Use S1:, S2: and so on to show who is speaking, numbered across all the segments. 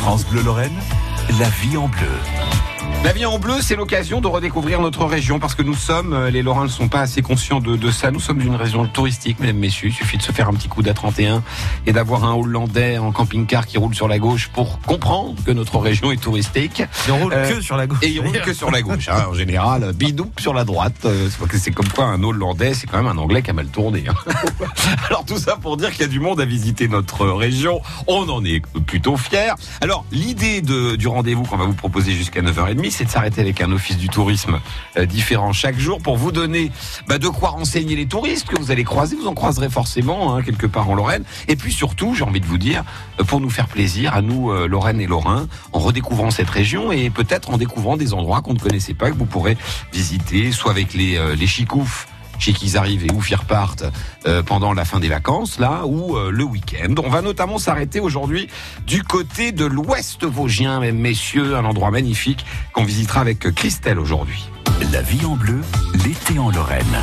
S1: France Bleu Lorraine, la vie en bleu.
S2: La vie en bleu, c'est l'occasion de redécouvrir notre région parce que nous sommes, euh, les Lorrains ne sont pas assez conscients de, de ça, nous sommes une région touristique, mesdames, messieurs. Il suffit de se faire un petit coup d'A31 et d'avoir un Hollandais en camping-car qui roule sur la gauche pour comprendre que notre région est touristique.
S3: Il roule
S2: Euh,
S3: que sur la gauche.
S2: Et il roule que sur la gauche. hein. En général, bidou sur la droite. Euh, c'est comme quoi un Hollandais, c'est quand même un Anglais qui a mal tourné. hein. Alors tout ça pour dire qu'il y a du monde à visiter notre région. On en est plutôt fiers. Alors l'idée du rendez-vous qu'on va vous proposer jusqu'à 9h30, c'est de s'arrêter avec un office du tourisme euh, différent chaque jour pour vous donner bah, de quoi renseigner les touristes que vous allez croiser. Vous en croiserez forcément hein, quelque part en Lorraine. Et puis surtout, j'ai envie de vous dire, euh, pour nous faire plaisir à nous, euh, Lorraine et Lorrains, en redécouvrant cette région et peut-être en découvrant des endroits qu'on ne connaissait pas, que vous pourrez visiter, soit avec les, euh, les chicoufs chez qui ils arrivent et où ils repartent euh, pendant la fin des vacances, là, ou euh, le week-end. On va notamment s'arrêter aujourd'hui du côté de l'Ouest Vosgien, mesdames, messieurs, un endroit magnifique qu'on visitera avec Christelle aujourd'hui.
S1: La vie en bleu, l'été en Lorraine.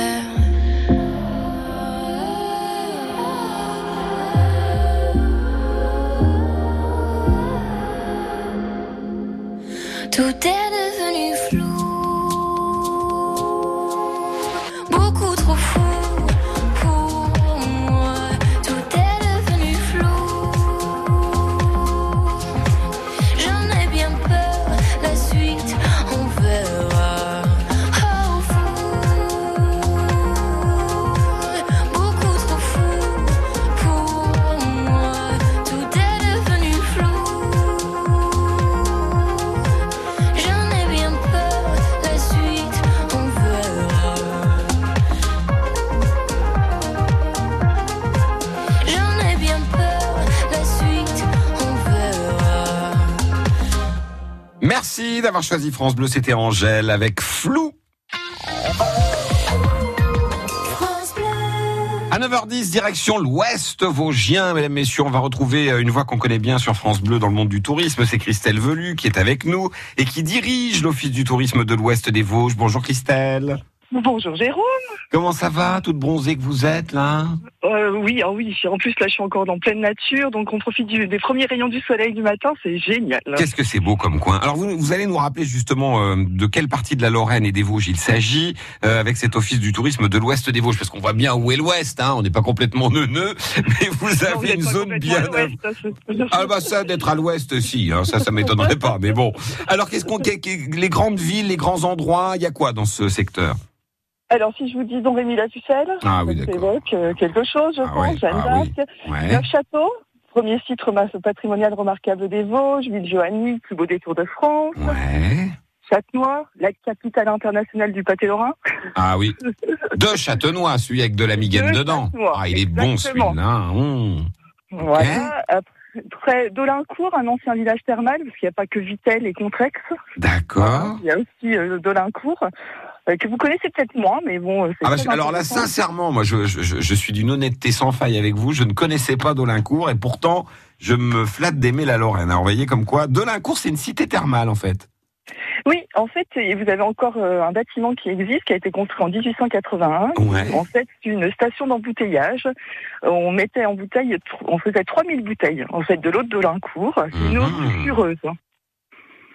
S2: D'avoir choisi France Bleu, c'était Angèle avec Flou. À 9h10, direction l'Ouest Vosgien, mesdames, messieurs, on va retrouver euh, une voix qu'on connaît bien sur France Bleu dans le monde du tourisme. C'est Christelle Velu qui est avec nous et qui dirige l'Office du tourisme de l'Ouest des Vosges. Bonjour Christelle.
S3: Bonjour Jérôme.
S2: Comment ça va, toute bronzée que vous êtes là
S3: Euh, oui, ah oui. En plus là, je suis encore dans pleine nature, donc on profite du- des premiers rayons du soleil du matin. C'est génial.
S2: Qu'est-ce que c'est beau comme coin Alors vous, vous allez nous rappeler justement euh, de quelle partie de la Lorraine et des Vosges il s'agit euh, avec cet office du tourisme de l'Ouest des Vosges, parce qu'on voit bien où est l'Ouest, hein, on n'est pas complètement neuneux, mais vous
S3: Non, vous
S2: avez une zone bien...
S3: c'est-
S2: Ah bah ça d'être à l'ouest si, hein, ça ça m'étonnerait pas. Mais bon, alors qu'est-ce qu'on, qu'est- les grandes villes, les grands endroits, il y a quoi dans ce secteur?
S3: Alors si je vous dis Don Rémy la Pucelle,
S2: Ah oui
S3: ça évoque euh, quelque chose, je
S2: Ah
S3: pense.
S2: ouais,
S3: Jeanne
S2: ah oui.
S3: d'Arc,
S2: Ouais.
S3: Neuf Châteaux, premier site patrimonial remarquable des Vosges, ville Johanny, plus beau détour de France,
S2: Ouais.
S3: Châtenois, la capitale internationale du pâté lorrain.
S2: Ah oui. De Châtenois, celui avec de la migaine
S3: De
S2: dedans.
S3: Châtenois,
S2: Ah il est bon celui-là. hum.
S3: Voilà. Après, Dolincourt, un ancien village thermal, parce qu'il n'y a pas que Vitel et Contrex.
S2: D'accord.
S3: Il y a aussi euh, Dolincourt, que vous connaissez peut-être moins, mais bon. euh,
S2: Ah bah, alors là, sincèrement, moi, je, je, je- je suis d'une honnêteté sans faille avec vous. Je ne connaissais pas Dolincourt et pourtant, je me flatte d'aimer la Lorraine. Alors, vous voyez comme quoi, Dolincourt, c'est une cité thermale en fait.
S3: Oui, en fait, vous avez encore euh, un bâtiment qui existe, qui a été construit en 1881.
S2: Ouais.
S3: En fait, c'est une station d'embouteillage. Euh, On mettait en bouteille, on faisait 3000 bouteilles, en fait, de l'eau de Dolincourt. C'est une eau
S2: Mhm.
S3: sulfureuse.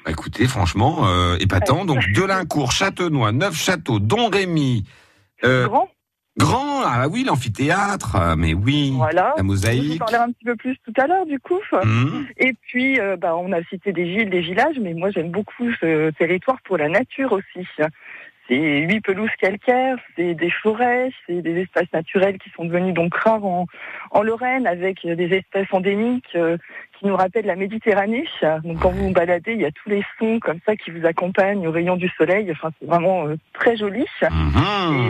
S2: Bah, écoutez, franchement, euh, épatant. Donc, Dolincourt, Châtenois, Neuf-Châteaux, Don-Rémy, euh,
S3: Grand,
S2: Grand, ah oui, l'amphithéâtre, ah, mais oui,
S3: voilà.
S2: la
S3: Je vous
S2: mosaïque.
S3: parlerai un petit peu plus tout à l'heure, du coup.
S2: Hum.
S3: Et puis, euh, bah, on a cité des villes, des villages, mais moi j'aime beaucoup ce territoire pour la nature aussi. C'est huit pelouses calcaires, c'est des forêts, c'est des espaces naturels qui sont devenus donc rares en, en Lorraine avec des espèces endémiques euh, qui nous rappellent la Méditerranée. Donc quand vous vous baladez, il y a tous les sons comme ça qui vous accompagnent au rayon du soleil. Enfin, c'est vraiment euh, très joli. Et vous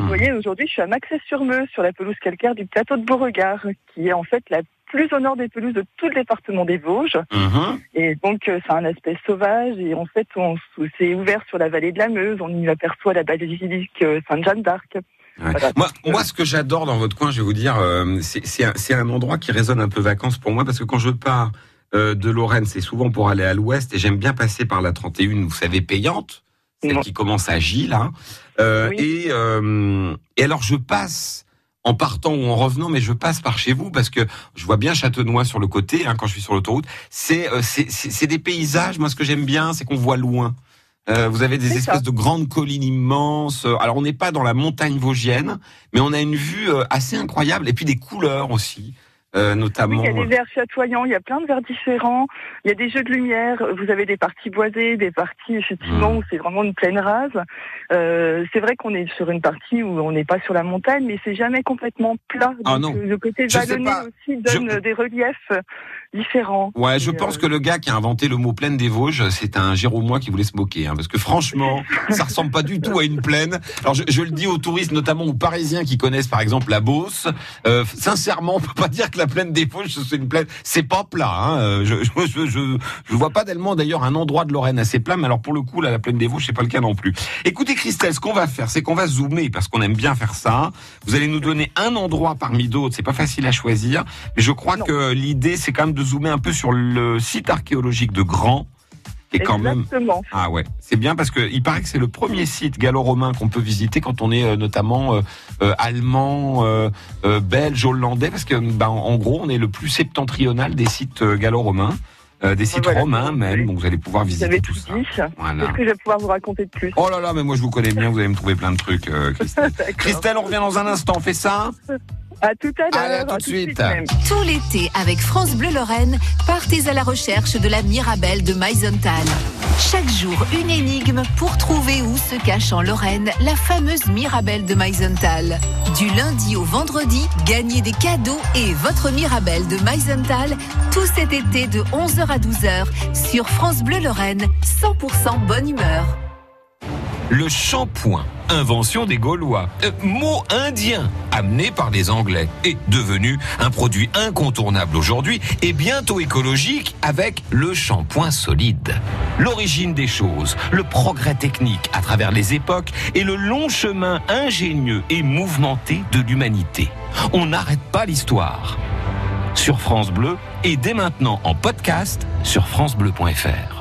S2: Mhm.
S3: voyez, aujourd'hui, je suis à Maxès-sur-Meuse, sur la pelouse calcaire du plateau de Beauregard, qui est en fait la plus au nord des pelouses de tout le département des Vosges.
S2: Mhm.
S3: Et donc, euh, c'est un aspect sauvage. Et en fait, on s- c'est ouvert sur la vallée de la Meuse. On y aperçoit la basilique euh, Sainte-Jeanne d'Arc.
S2: Ouais.
S3: Voilà.
S2: Moi, moi, ce que j'adore dans votre coin, je vais vous dire, euh, c'est un, endroit qui résonne un peu vacances pour moi, parce que quand je pars de Lorraine, c'est souvent pour aller à l'ouest, et j'aime bien passer par la 31, vous savez, payante, celle qui commence à Gilles, là. Euh,
S3: Oui.
S2: et, euh, et alors, je passe en partant ou en revenant, mais je passe par chez vous parce que je vois bien Châtenois sur le côté hein, quand je suis sur l'autoroute. C'est euh, des paysages. Moi, ce que j'aime bien, c'est qu'on voit loin. Euh, vous avez des espèces
S3: ça.
S2: de grandes collines immenses. Alors, on n'est pas dans la montagne vosgienne, mais on a une vue euh, assez incroyable et puis des couleurs aussi, euh,
S3: Oui, il y a des verres chatoyants, il y a plein de verres différents, il y a des jeux de lumière, vous avez des parties boisées, des parties effectivement
S2: Mm.
S3: où c'est vraiment une plaine rase. Euh, c'est vrai qu'on est sur une partie où on n'est pas sur la montagne, mais c'est jamais complètement plat.
S2: Ah
S3: Donc,
S2: non.
S3: Le côté vallonné aussi donne
S2: Je-
S3: des reliefs différents.
S2: Ouais, je pense
S3: euh,
S2: que le gars qui a inventé le mot plaine des Vosges, c'est un Jéromois qui voulait se moquer, hein, parce que franchement, ça ressemble pas du tout à une plaine. Alors je, je le dis aux touristes, notamment aux Parisiens qui connaissent par exemple la Beauce. Euh, sincèrement, on peut pas dire que la plaine des Vosges c'est une plaine. C'est pas plat. Hein. Euh, Je, je, je, je, je vois pas tellement d'ailleurs un endroit de Lorraine assez plat, mais alors pour le coup, là, la plaine des Vosges, c'est pas le cas non plus. Écoutez Christelle, ce qu'on va faire, c'est qu'on va zoomer parce qu'on aime bien faire ça. Vous allez nous donner un endroit parmi d'autres. C'est pas facile à choisir, mais je crois
S3: Non.
S2: que l'idée, c'est quand même de zoomer un peu sur le site archéologique de Grand, est quand même
S3: Exactement.
S2: ah ouais, c'est bien parce que il paraît que c'est le premier site gallo-romain qu'on peut visiter quand on est euh, notamment euh, euh, allemand, belge, hollandais, parce que bah, en, gros on est le plus septentrional des sites gallo-romains, euh, des sites
S3: Voilà.
S2: romains même, donc vous allez pouvoir
S3: Vous
S2: visiter
S3: avez
S2: tout
S3: tout
S2: ça. Voilà.
S3: Qu'est-ce que je vais pouvoir vous raconter de plus?
S2: Oh là là, mais moi je vous connais bien, vous allez me trouver plein de trucs, euh, Christelle. Christelle, on revient dans un instant, on fait ça?
S3: À tout à l'heure.
S2: À tout de suite.
S4: Tout l'été, avec France Bleu Lorraine, partez à la recherche de la Mirabelle de Meisenthal. Chaque jour, une énigme pour trouver où se cache en Lorraine la fameuse Mirabelle de Meisenthal. Du lundi au vendredi, gagnez des cadeaux et votre Mirabelle de Meisenthal tout cet été de 11h à 12h sur France Bleu Lorraine, 100% bonne humeur.
S5: Le shampoing, invention des Gaulois, Euh, mot indien amené par les Anglais, est devenu un produit incontournable aujourd'hui et bientôt écologique avec le shampoing solide. L'origine des choses, le progrès technique à travers les époques et le long chemin ingénieux et mouvementé de l'humanité. On n'arrête pas l'histoire. Sur France Bleu et dès maintenant en podcast sur francebleu.fr.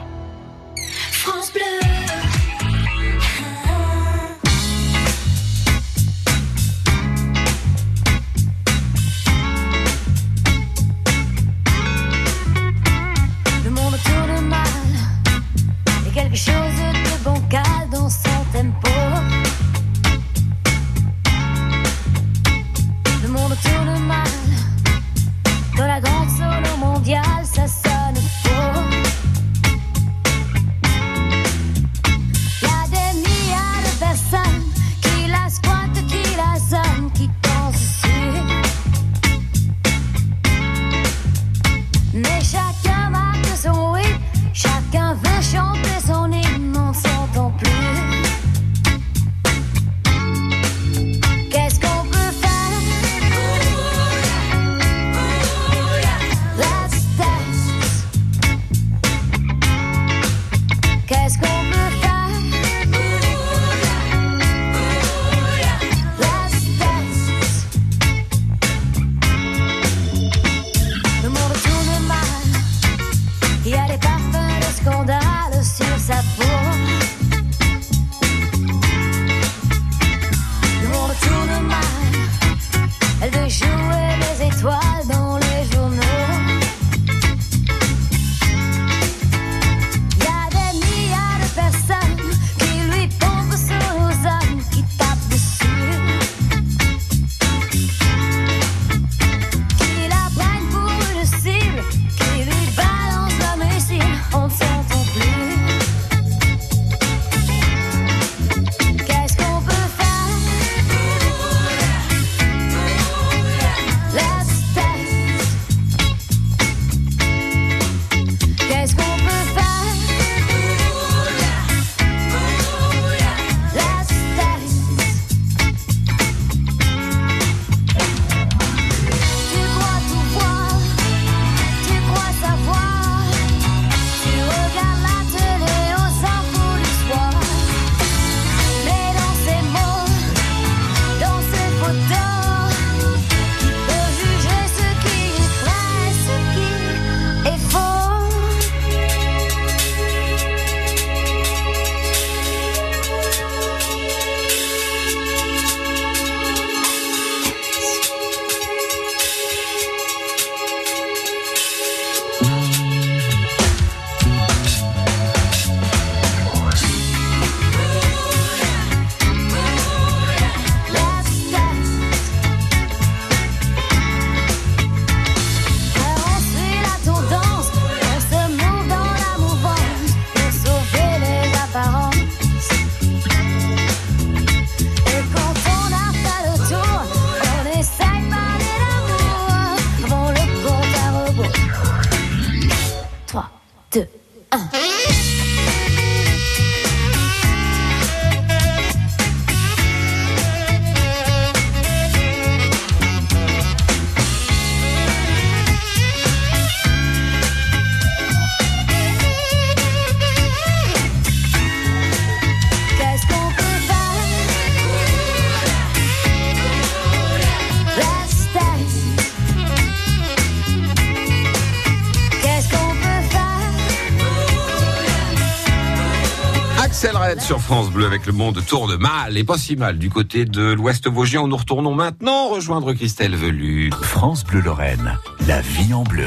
S2: Le monde tourne mal et pas si mal du côté de l'Ouest Vosgien nous retournons maintenant rejoindre Christelle Velu.
S1: France Bleu Lorraine, la vie en bleu.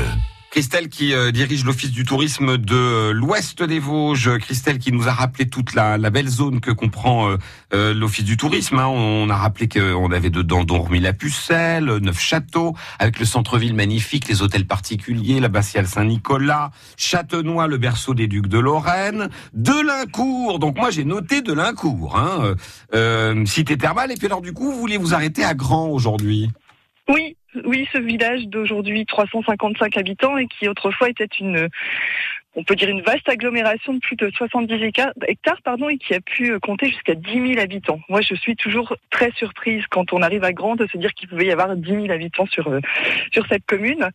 S2: Christelle qui euh, dirige l'office du tourisme de l'Ouest des Vosges. Christelle qui nous a rappelé toute la, belle zone que comprend euh, euh, l'office du tourisme. hein. On a rappelé qu'on avait dedans Dormi la Pucelle, Neuf Châteaux, avec le centre-ville magnifique, les hôtels particuliers, la Bastiale Saint-Nicolas, Châtenois, le berceau des ducs de Lorraine, Delincourt. Donc moi j'ai noté Delincourt, hein, euh, euh, cité thermale. Et puis alors du coup, vous voulez vous arrêter à Grand aujourd'hui?
S3: Oui, oui, ce village d'aujourd'hui 355 habitants et qui autrefois était une, on peut dire une vaste agglomération de plus de 70 hectares, pardon, et qui a pu euh, compter jusqu'à 10 000 habitants. Moi, je suis toujours très surprise quand on arrive à Grand de se dire qu'il pouvait y avoir 10 000 habitants sur euh, sur cette commune.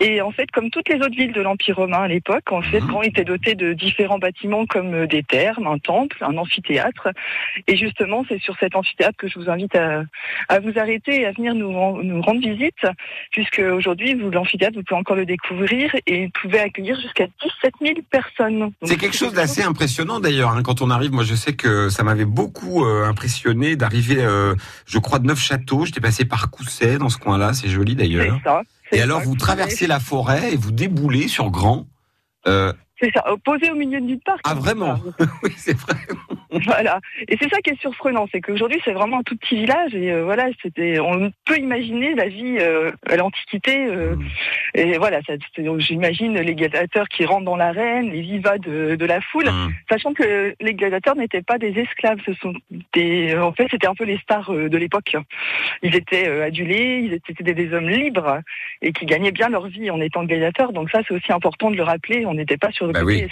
S3: Et en fait, comme toutes les autres villes de l'Empire romain à l'époque, en fait,
S2: Mhm.
S3: Grand était doté de différents bâtiments comme euh, des thermes, un temple, un amphithéâtre. Et justement, c'est sur cet amphithéâtre que je vous invite à, à vous arrêter et à venir nous, ren- nous rendre visite, puisque aujourd'hui, l'amphithéâtre, vous pouvez encore le découvrir et il pouvait accueillir jusqu'à 17 000 personnes.
S2: C'est quelque chose d'assez impressionnant d'ailleurs. hein, quand on arrive, moi je sais que ça m'avait beaucoup euh, impressionné d'arriver, euh, je crois, de Neufchâteau. J'étais passé par Cousset dans ce coin-là, c'est joli d'ailleurs.
S3: Ça.
S2: Et alors vous traversez la forêt et vous déboulez sur Grand. Euh,
S3: C'est ça, posé au milieu du parc.
S2: Ah, vraiment oui, c'est vrai.
S3: Voilà. Et c'est ça qui est surprenant, c'est qu'aujourd'hui c'est vraiment un tout petit village et euh, voilà, c'était, on peut imaginer la vie euh, à l'Antiquité. euh, et voilà, ça- j'imagine les gladiateurs qui rentrent dans l'arène, les vivas de, de la foule,
S2: Hum.
S3: sachant que les gladiateurs n'étaient pas des esclaves, ce sont des, en fait, c'était un peu les stars de l'époque. Ils étaient adulés, ils étaient des, des hommes libres et qui gagnaient bien leur vie en étant gladiateurs. Donc ça, c'est aussi important de le rappeler. On n'était pas sur
S2: Bah oui.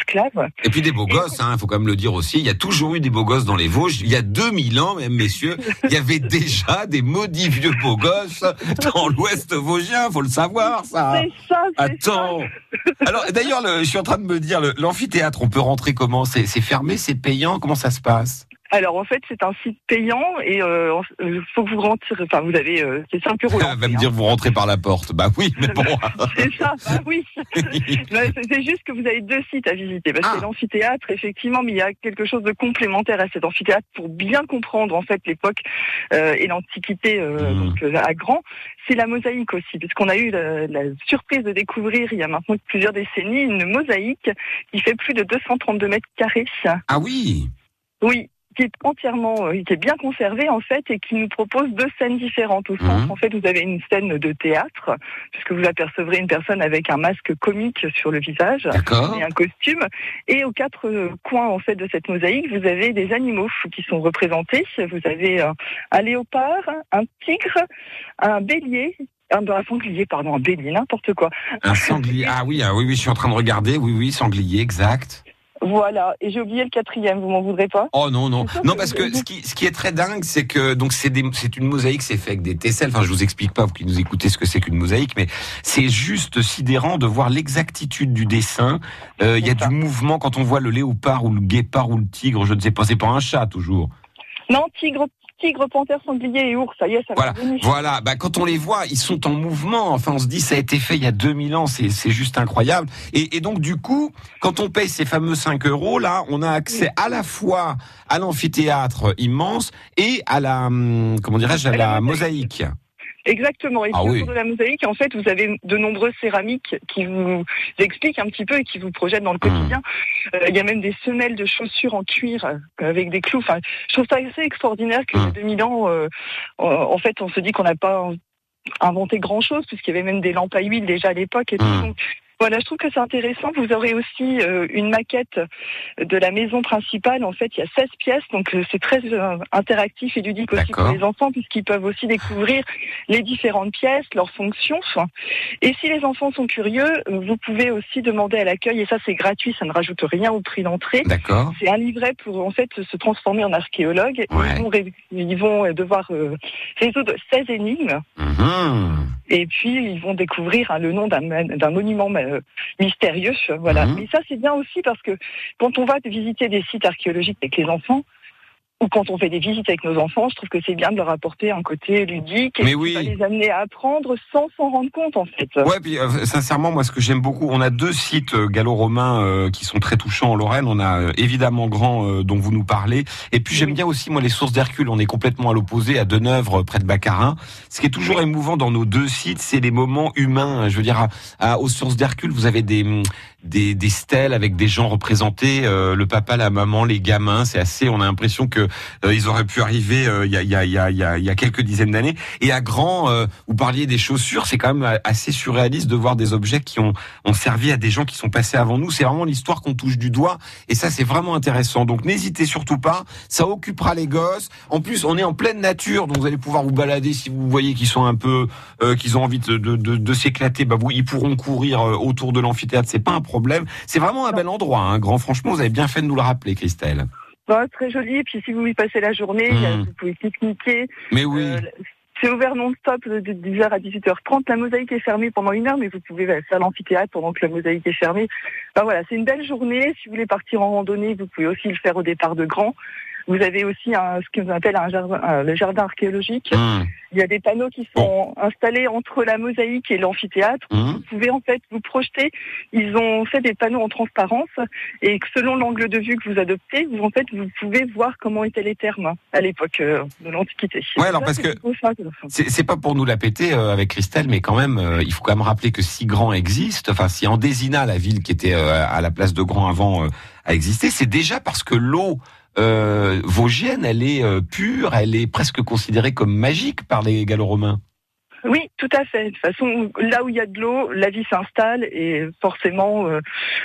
S2: Et puis des beaux gosses, hein, faut quand même le dire aussi. Il y a toujours eu des beaux gosses dans les Vosges. Il y a 2000 ans, même messieurs, il y avait déjà des maudits vieux beaux gosses dans l'Ouest vosgien. Faut le savoir, ça.
S3: C'est ça, c'est ça.
S2: Attends. Alors d'ailleurs, le- je suis en train de me dire, l'amphithéâtre, on peut rentrer comment? C'est fermé, c'est payant? Comment ça se passe?
S3: Alors en fait, c'est un site payant et euh, euh, faut que vous rentrez. Enfin, vous avez euh, c'est 5 euros.
S2: Elle va me dire, vous rentrez par la porte. Bah oui, mais bon.
S3: hein. C'est ça, bah oui. C'est- juste que vous avez deux sites à visiter. Parce
S2: Ah.
S3: que l'amphithéâtre, effectivement, mais il y a quelque chose de complémentaire à cet amphithéâtre pour bien comprendre en fait l'époque euh, et l'Antiquité euh,
S2: Mm.
S3: donc à Grand. C'est la mosaïque aussi, puisqu'on a eu la, la surprise de découvrir il y a maintenant plusieurs décennies une mosaïque qui fait plus de 232 mètres carrés.
S2: Ah oui.
S3: Oui, qui est entièrement, euh, qui est bien conservé en fait et qui nous propose deux scènes différentes au centre.
S2: Mhm.
S3: En fait, vous avez une scène de théâtre puisque vous apercevrez une personne avec un masque comique sur le visage et un costume. Et aux quatre euh, coins en fait de cette mosaïque, vous avez des animaux qui sont représentés. Vous avez euh, un léopard, un tigre, un bélier. Un, un sanglier, pardon, un bélier, n'importe quoi.
S2: Un sanglier. Ah oui, ah oui, oui, je suis en train de regarder. Oui, oui, sanglier, exact.
S3: Voilà. Et j'ai oublié le quatrième, vous m'en voudrez pas
S2: Oh non, non. Non, parce que ce qui, ce qui est très dingue, c'est que donc c'est une mosaïque, c'est fait avec des tesselles. Enfin, je vous explique pas, vous qui nous écoutez, ce que c'est qu'une mosaïque, mais c'est juste sidérant de voir l'exactitude du dessin. Euh, Il y a
S3: ça.
S2: du mouvement quand on voit le léopard ou le guépard ou le tigre, je ne sais pas, c'est pas un chat toujours.
S3: Non, tigre, tigre, panthère, sanglier et ours, ça y est, ça
S2: Voilà. Voilà, bah, quand on les voit, ils sont en mouvement. Enfin, on se dit, ça a été fait il y a 2000 ans, c'est c'est juste incroyable. Et, et donc, du coup, quand on paye ces fameux 5 euros, là, on a accès à la fois à l'amphithéâtre immense et à la, hum, comment dirais-je, à
S3: À la
S2: la
S3: mosaïque.
S2: mosaïque.
S3: Exactement. Et
S2: Ah oui.
S3: autour de la mosaïque, en fait, vous avez de nombreuses céramiques qui vous expliquent un petit peu et qui vous projettent dans le
S2: Mmh.
S3: quotidien. Euh, Il y a même des semelles de chaussures en cuir euh, avec des clous. Enfin, je trouve ça assez extraordinaire que
S2: Mmh.
S3: il y a 2000 ans, euh, en fait, on se dit qu'on n'a pas inventé grand-chose puisqu'il y avait même des lampes à huile déjà à l'époque et tout.
S2: Mmh.
S3: Donc, voilà, je trouve que c'est intéressant. Vous aurez aussi euh, une maquette de la maison principale. En fait, il y a 16 pièces, donc euh, c'est très euh, interactif et ludique aussi pour les enfants, puisqu'ils peuvent aussi découvrir les différentes pièces, leurs fonctions. Et si les enfants sont curieux, vous pouvez aussi demander à l'accueil, et ça c'est gratuit, ça ne rajoute rien au prix d'entrée.
S2: D'accord.
S3: C'est un livret pour en fait se transformer en archéologue.
S2: Ouais.
S3: Ils, vont, ré- ils vont devoir résoudre 16 énigmes.
S2: Mhm.
S3: Et puis, ils vont découvrir hein, le nom d'un monument mystérieux. Voilà.
S2: Mhm.
S3: Mais ça, c'est bien aussi parce que quand on va visiter des sites archéologiques avec les enfants, ou quand on fait des visites avec nos enfants, je trouve que c'est bien de leur apporter un côté ludique et
S2: Mais oui.
S3: va les amener à apprendre sans s'en rendre compte en fait.
S2: Ouais, puis euh, sincèrement, moi, ce que j'aime beaucoup, on a deux sites euh, gallo-romains euh, qui sont très touchants en Lorraine. On a euh, évidemment Grand, euh, dont vous nous parlez, et puis j'aime
S3: Oui.
S2: bien aussi moi les sources d'Hercule. On est complètement à l'opposé, à Deneuvre, euh, près de Baccarin. Ce qui est toujours émouvant dans nos deux sites, c'est les moments humains. Je veux dire, à, à- aux sources d'Hercule, vous avez des des, des stèles avec des gens représentés, euh, le papa, la maman, les gamins. C'est assez. On a l'impression que ils auraient pu arriver euh, il y, a, y, a, y, a, y a- quelques dizaines d'années. Et à Grand, euh, vous parliez des chaussures. C'est quand même euh, assez surréaliste de voir des objets qui ont, ont servi à des gens qui sont passés avant nous. C'est vraiment l'histoire qu'on touche du doigt. Et ça, c'est vraiment intéressant. Donc n'hésitez surtout pas. Ça occupera les gosses. En plus, on est en pleine nature, donc vous allez pouvoir vous balader si vous voyez qu'ils sont un peu, euh, qu'ils ont envie de, de, de, de s'éclater. Bah, vous, ils pourront courir euh, autour de l'amphithéâtre. C'est pas un problème. C'est vraiment un bel endroit. Hein. Grand, franchement, vous avez bien fait de nous le rappeler, Christelle.
S3: Très joli. Et puis si vous y passez la journée,
S2: Mm.
S3: a- vous pouvez pique-niquer.
S2: Mais oui.
S3: Euh, c'est ouvert non-stop de 10h à 18h30. La mosaïque est fermée pendant une heure, mais vous pouvez faire l'amphithéâtre pendant que la mosaïque est fermée. Enfin, voilà, c'est une belle journée. Si vous voulez partir en randonnée, vous pouvez aussi le faire au départ de Grand. Vous avez aussi un, ce qu'on appelle un jardin, euh, le jardin archéologique.
S2: Hum,
S3: Il y a des panneaux qui sont installés entre la mosaïque et l'amphithéâtre.
S2: hum.
S3: Vous pouvez en fait vous projeter. Ils ont fait des panneaux en transparence et selon l'angle de vue que vous adoptez, vous en fait vous pouvez voir comment étaient les termes à l'époque euh, de l'Antiquité.
S2: Ouais, alors parce que-. C'est pas pour nous la péter euh, avec Christelle, mais quand même, il faut quand même rappeler que si Grand existe, enfin si Andésina, la ville qui était à la place de Grand avant, a existé, c'est déjà parce que l'eau euh, vosgienne, elle est euh, pure, elle est presque considérée comme magique par les Gallo-Romains.
S3: Oui, tout à fait. De toute façon, là où il y a de l'eau, la vie s'installe et forcément, euh,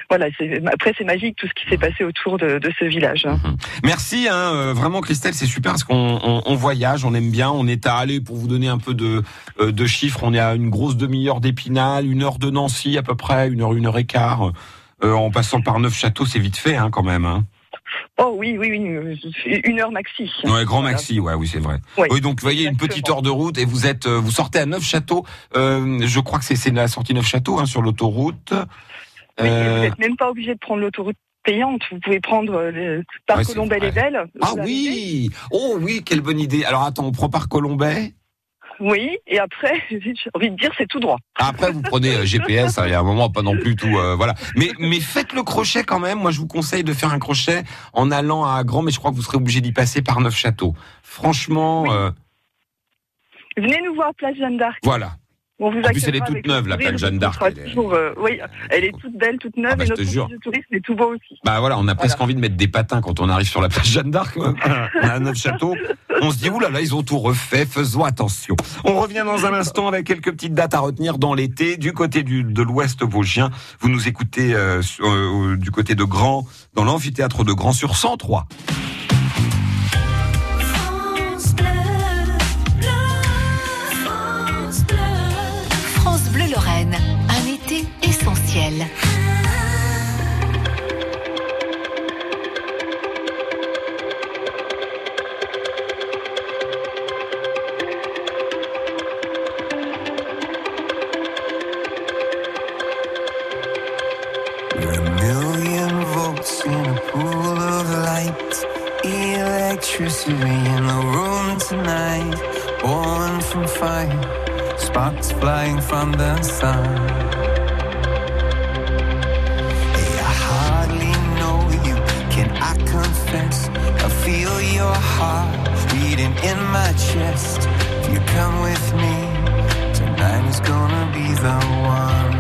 S3: voilà. c'est- Après, c'est magique tout ce qui s'est passé autour de, de ce village. hein.
S2: Merci, hein, euh, vraiment Christelle, c'est super parce qu'on on, on voyage, on aime bien, on est à aller pour vous donner un peu de, euh, de chiffres, on est à une grosse demi-heure d'Épinal, une heure de Nancy à peu près, une heure, une heure et quart. Euh, en passant par neuf châteaux, c'est vite fait hein, quand même. Hein.
S3: Oh oui, oui, oui, euh, une heure maxi.
S2: Ouais, Grand. Maxi, ouais, oui, c'est vrai.
S3: Oui,
S2: Oui, donc vous voyez une petite heure de route et vous êtes, euh, vous sortez à Neuf Châteaux. Euh, je crois que c'est c'est la sortie Neuf Châteaux hein, sur l'autoroute.
S3: Oui,
S2: Euh,
S3: vous n'êtes même pas obligé de prendre l'autoroute payante. Vous pouvez prendre le par
S2: Ouais, c'est
S3: Colombelle
S2: vrai.
S3: et Belle.
S2: Ah oui, oh oui, quelle bonne idée. Alors attends, on prend par Colombay?
S3: Oui, et après, j'ai envie de dire, c'est tout droit.
S2: Après, vous prenez euh, GPS. hein, Il y a un moment, pas non plus tout. euh, voilà. Mais mais faites le crochet quand même. Moi, je vous conseille de faire un crochet en allant à Grand, mais je crois que vous serez obligé d'y passer par Neuf Châteaux. Franchement,
S3: Oui.
S2: euh,
S3: Venez nous voir Place Jeanne d'Arc.
S2: voilà.
S3: On vous
S2: En plus, elle est toute
S3: avec
S2: neuve, la Place Jeanne d'Arc, elle est-
S3: euh, oui, elle est toute belle, toute neuve,
S2: Ah bah,
S3: et
S2: je
S3: notre
S2: te jure.
S3: office de tourisme est tout beau aussi.
S2: Bah voilà, on a presque
S3: Voilà.
S2: envie de mettre des patins quand on arrive sur la place Jeanne d'Arc. On a notre château. On se dit, oulala, là là, ils ont tout refait, faisons attention. On revient dans un instant avec quelques petites dates à retenir dans l'été. Du côté du, de l'ouest vosgien, vous nous écoutez euh, sur- euh, du côté de Grand, dans l'amphithéâtre de Grand sur 103.
S6: Sparks flying from the sun. Hey, I hardly know you. Can I confess? I feel your heart beating in my chest. If you come with me, tonight is gonna be the one.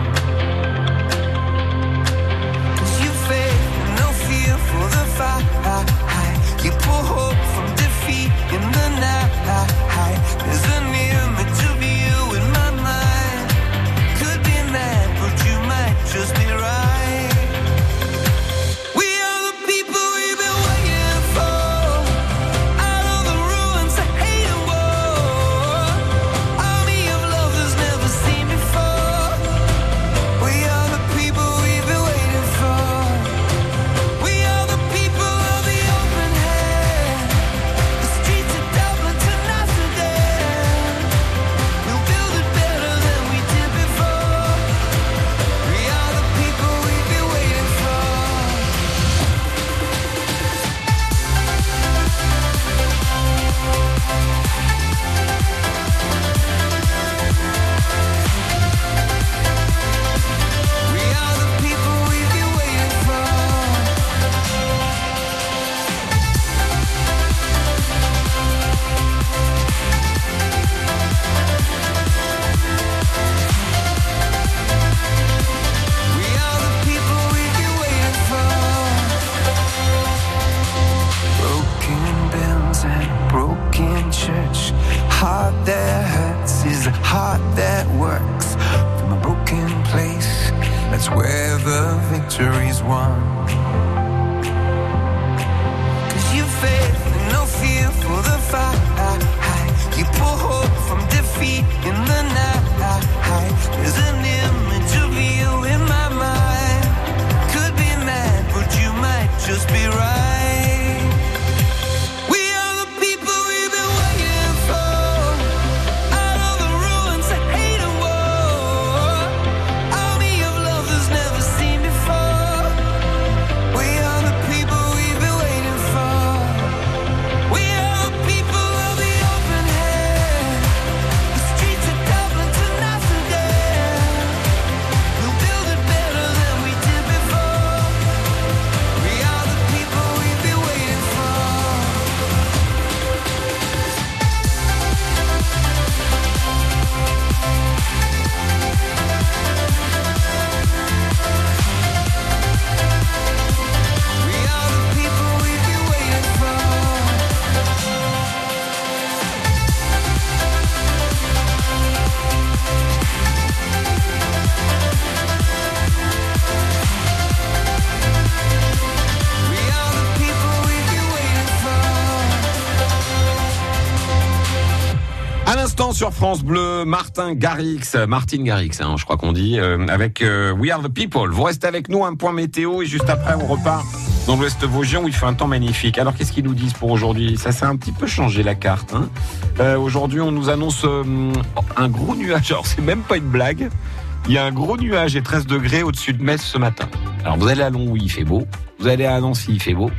S2: À l'instant sur France Bleu, Martin Garrix, Martine Garrix, hein, je crois qu'on dit, euh, avec euh, We Are the People. Vous restez avec nous, un point météo, et juste après on repart dans l'Ouest Vosgien où il fait un temps magnifique. Alors qu'est-ce qu'ils nous disent pour aujourd'hui? Ça s'est un petit peu changé la carte. Hein. Euh, aujourd'hui on nous annonce euh, un gros nuage, alors c'est même pas une blague. Il y a un gros nuage et 13 degrés au-dessus de Metz ce matin. Alors vous allez à Longwy, il fait beau. Vous allez à Nancy, il fait beau.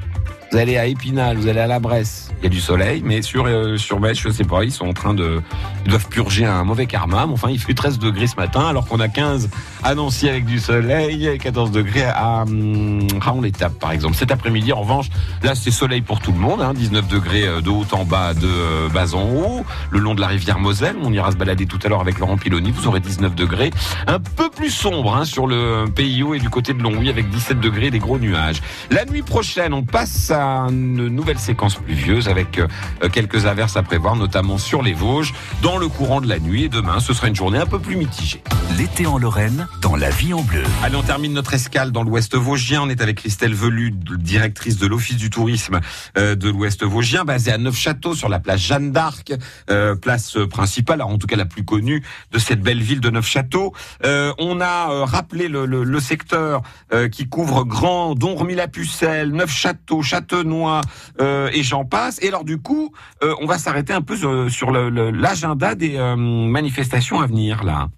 S2: Vous allez à Épinal, vous allez à la Bresse, il y a du soleil, mais sur euh, sur Metz, je sais pas, ils sont en train de ils doivent purger un mauvais karma. Mais enfin, il fait 13 degrés ce matin, alors qu'on a 15 à Nancy avec du soleil, et 14 degrés à hum, Raon-l'Étape, par exemple. Cet après-midi, en revanche, là, c'est soleil pour tout le monde, hein, 19 degrés euh, de haut en bas, de euh, bas en haut, le long de la rivière Moselle. On ira se balader tout à l'heure avec Laurent Piloni. Vous aurez 19 degrés, un peu plus sombre hein, sur le PIO et du côté de Longwy avec 17 degrés, des gros nuages. La nuit prochaine, on passe à une nouvelle séquence pluvieuse avec euh, quelques averses à prévoir, notamment sur les Vosges, dans le courant de la nuit. Et demain, ce sera une journée un peu plus mitigée.
S1: L'été en Lorraine, dans la vie en bleu.
S2: Allez, on termine notre escale dans l'Ouest Vosgien. On est avec Christelle Velu, directrice de l'Office du tourisme euh, de l'Ouest Vosgien, basée à Neufchâteau, sur la place Jeanne d'Arc, euh, place principale, en tout cas la plus connue de cette belle ville de Neufchâteau. Euh, on a rappelé le, le- le secteur qui couvre Grand, Donremy-la-Pucelle, Neufchâteau, Châtenois et j'en passe. Et alors du coup, on va s'arrêter un peu sur, sur l'agenda des manifestations à venir là.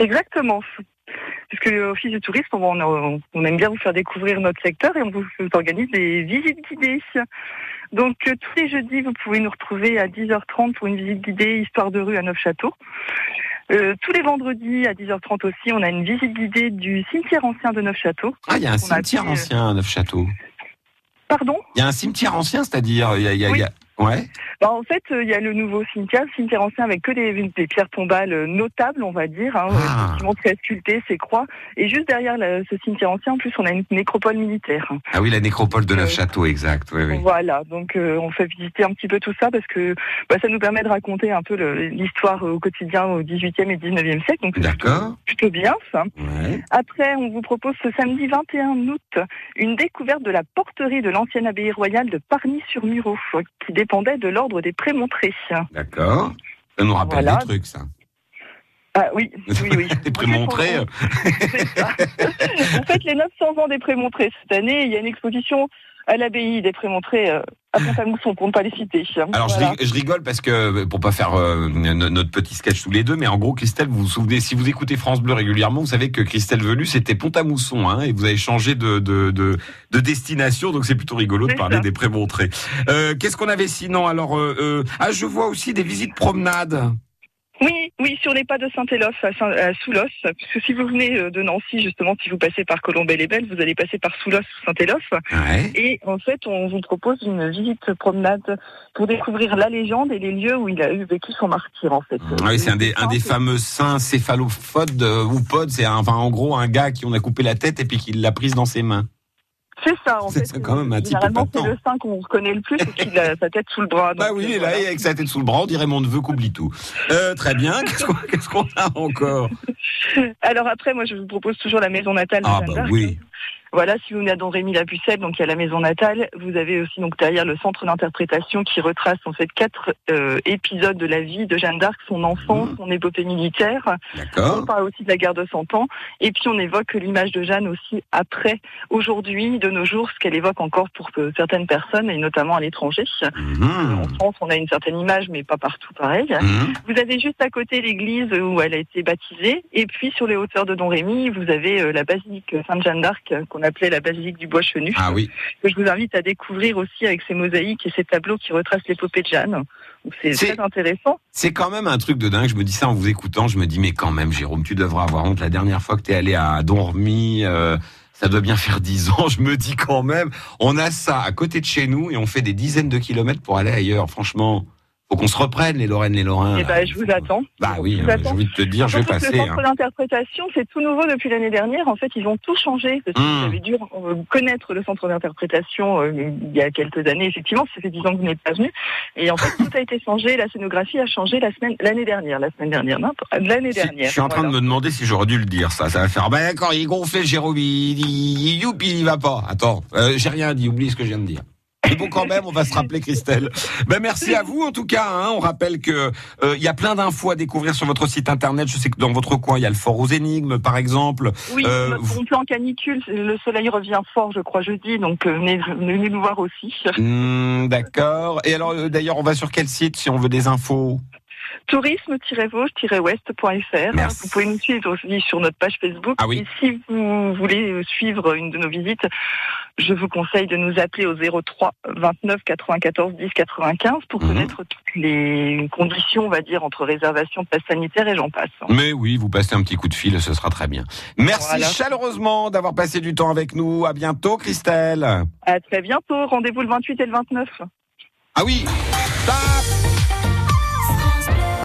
S3: Exactement. Puisque l'Office du tourisme, on, aime bien vous faire découvrir notre secteur et on vous organise des visites guidées. Donc euh, tous les jeudis, vous pouvez nous retrouver à 10h30 pour une visite guidée Histoire de rue à Neufchâteau. Euh, tous les vendredis à 10h30 aussi, on a une visite guidée du cimetière ancien de Neufchâteau.
S2: Ah, il y a un cimetière
S3: euh,
S2: ancien à Neufchâteau.
S3: Pardon?
S2: Il y a un cimetière ancien, c'est-à-dire il y a, il y a- il y a- ouais.
S3: Bah, En fait, euh, il y a le nouveau cimetière, le cimetière ancien avec que des, des pierres tombales euh, notables, on va dire, hein,
S2: Ah.
S3: très sculptées, ces croix. Et juste derrière la- ce cimetière ancien, en plus, on a une nécropole militaire.
S2: Ah oui, la nécropole de Neufchâteau, exact. Oui, oui.
S3: Voilà, donc euh, on fait visiter un petit peu tout ça parce que bah, ça nous permet de raconter un peu l'histoire euh, au quotidien au 18e et 19e siècle. Donc
S2: D'accord.
S3: plutôt bien ça.
S2: Ouais.
S3: Après, on vous propose ce samedi 21 août une découverte de la porterie de l'ancienne abbaye royale de Parny-sur-Mureau, qui dépendait de l'ordre des Prémontrés.
S2: D'accord. Ça nous rappelle
S3: Voilà.
S2: des trucs, ça.
S3: Ah oui, oui, oui.
S2: Des prémontrés.
S3: En fait, les 900 ans des Prémontrés cette année, il y a une exposition à l'abbaye des Prémontrés euh, à Pont-à-Mousson, pour ne pas les citer.
S2: Alors je,
S3: Voilà.
S2: rig- je rigole parce que pour pas faire euh, no- notre petit sketch tous les deux, mais en gros Christelle, vous vous souvenez, si vous écoutez France Bleu régulièrement, vous savez que Christelle Velu c'était Pont-à-Mousson, hein, et vous avez changé de, de, de, de destination, donc c'est plutôt rigolo de parler
S3: ça.
S2: des prémontrés. Euh, Qu'est-ce qu'on avait sinon Alors, euh, euh, ah je vois aussi des visites promenades.
S3: Oui, sur les pas de Saint-Élof à, Saint- à Soulos, puisque si vous venez euh, de Nancy, justement, si vous passez par Colombey-les-Belles, vous allez passer par Soulos ou Saint-Élof.
S2: Ouais.
S3: Et en fait, on vous propose une visite promenade pour découvrir la légende et les lieux où il a eu vécu son martyr, en fait.
S2: Ah oui, c'est un des, un des fameux saints céphalophodes euh, ou podes. C'est un- enfin en gros un gars qui on a coupé la tête et puis qui l'a prise dans ses mains.
S3: C'est ça, en fait.
S2: c'est quand même un type
S3: Généralement, c'est le sein qu'on reconnaît le plus et qu'il a sa tête sous le bras.
S2: Bah oui,
S3: euh,
S2: il est là,
S3: voilà.
S2: avec sa tête sous le bras, on dirait mon neveu qu'oublie tout. Euh, très bien, qu'est-ce qu'on a encore?
S3: Alors après, moi, je vous propose toujours la maison natale
S2: Ah bah oui.
S3: Voilà, si vous venez à Don Rémy la Pucelle, donc il y a la maison natale. Vous avez aussi donc derrière le centre d'interprétation qui retrace en fait quatre euh, épisodes de la vie de Jeanne d'Arc, son enfance,
S2: Mmh.
S3: son épopée militaire. On parle aussi de la guerre de Cent Ans. Et puis on évoque l'image de Jeanne aussi après, aujourd'hui, de nos jours, ce qu'elle évoque encore pour euh, certaines personnes, et notamment à l'étranger. En
S2: Mhm.
S3: France, on a une certaine image, mais pas partout pareil.
S2: Mhm.
S3: Vous avez juste à côté l'église où elle a été baptisée, et puis sur les hauteurs de Don Rémy, vous avez euh, la basilique Sainte-Jeanne d'Arc, euh, qu'on appelait la basilique du Bois Chenu,
S2: Ah oui.
S3: que je vous invite à découvrir aussi avec ses mosaïques et ses tableaux qui retracent l'épopée de Jeanne. C'est très intéressant.
S2: C'est quand même un truc de dingue. Je me dis ça en vous écoutant. Je me dis, mais quand même, Jérôme, tu devrais avoir honte. La dernière fois que tu es allé à Dormy, euh, ça doit bien faire dix ans. Je me dis quand même, on a ça à côté de chez nous et on fait des dizaines de kilomètres pour aller ailleurs. Franchement, faut qu'on se reprenne, les Lorraines, les Lorrains.
S3: et
S2: là.
S3: ben, je vous attends.
S2: Bah oui,
S3: Je
S2: hein,
S3: vous
S2: j'ai envie de te dire, je vais passer.
S3: Le
S2: hein.
S3: centre d'interprétation, c'est tout nouveau depuis l'année dernière. En fait, ils ont tout changé. Parce que
S2: Mmh.
S3: vous avez dû euh, connaître le centre d'interprétation euh, il y a quelques années. Effectivement, ça fait dix ans que vous n'êtes pas venu. Et en fait, tout a été changé. La scénographie a changé la semaine, l'année dernière. La semaine dernière, non, l'année
S2: Si,
S3: dernière.
S2: je suis en train de me demander si j'aurais dû le dire, ça. Ça va faire, bah d'accord, il est gonflé, Jérôme, il, il, il, il va pas. Attends, euh, j'ai rien dit, oublie ce que je viens de dire. Mais bon, quand même, on va se rappeler, Christelle. Ben, merci à vous, en tout cas. Hein. On rappelle que euh, il y a plein d'infos à découvrir sur votre site internet. Je sais que dans votre coin, il y a le fort aux énigmes, par exemple.
S3: Oui,
S2: Euh,
S3: notre
S2: vous-
S3: plan canicule, le soleil revient fort, je crois, jeudi, donc euh, venez, venez nous voir aussi.
S2: Hmm, D'accord. Et alors, euh, d'ailleurs, on va sur quel site si on veut des infos?
S3: Tourisme-vosges-ouest.fr. Vous pouvez nous suivre aussi sur notre page Facebook.
S2: Ah oui.
S3: Et si vous voulez suivre une de nos visites, je vous conseille de nous appeler au 03 29 94 10 95 pour
S2: Mhm.
S3: connaître toutes les conditions, on va dire, entre réservation, passe sanitaire et j'en passe.
S2: Mais oui, vous passez un petit coup de fil, ce sera très bien. Merci
S3: Voilà.
S2: chaleureusement d'avoir passé du temps avec nous. À bientôt, Christelle.
S3: À très bientôt. Rendez-vous le 28 et le 29.
S2: Ah oui.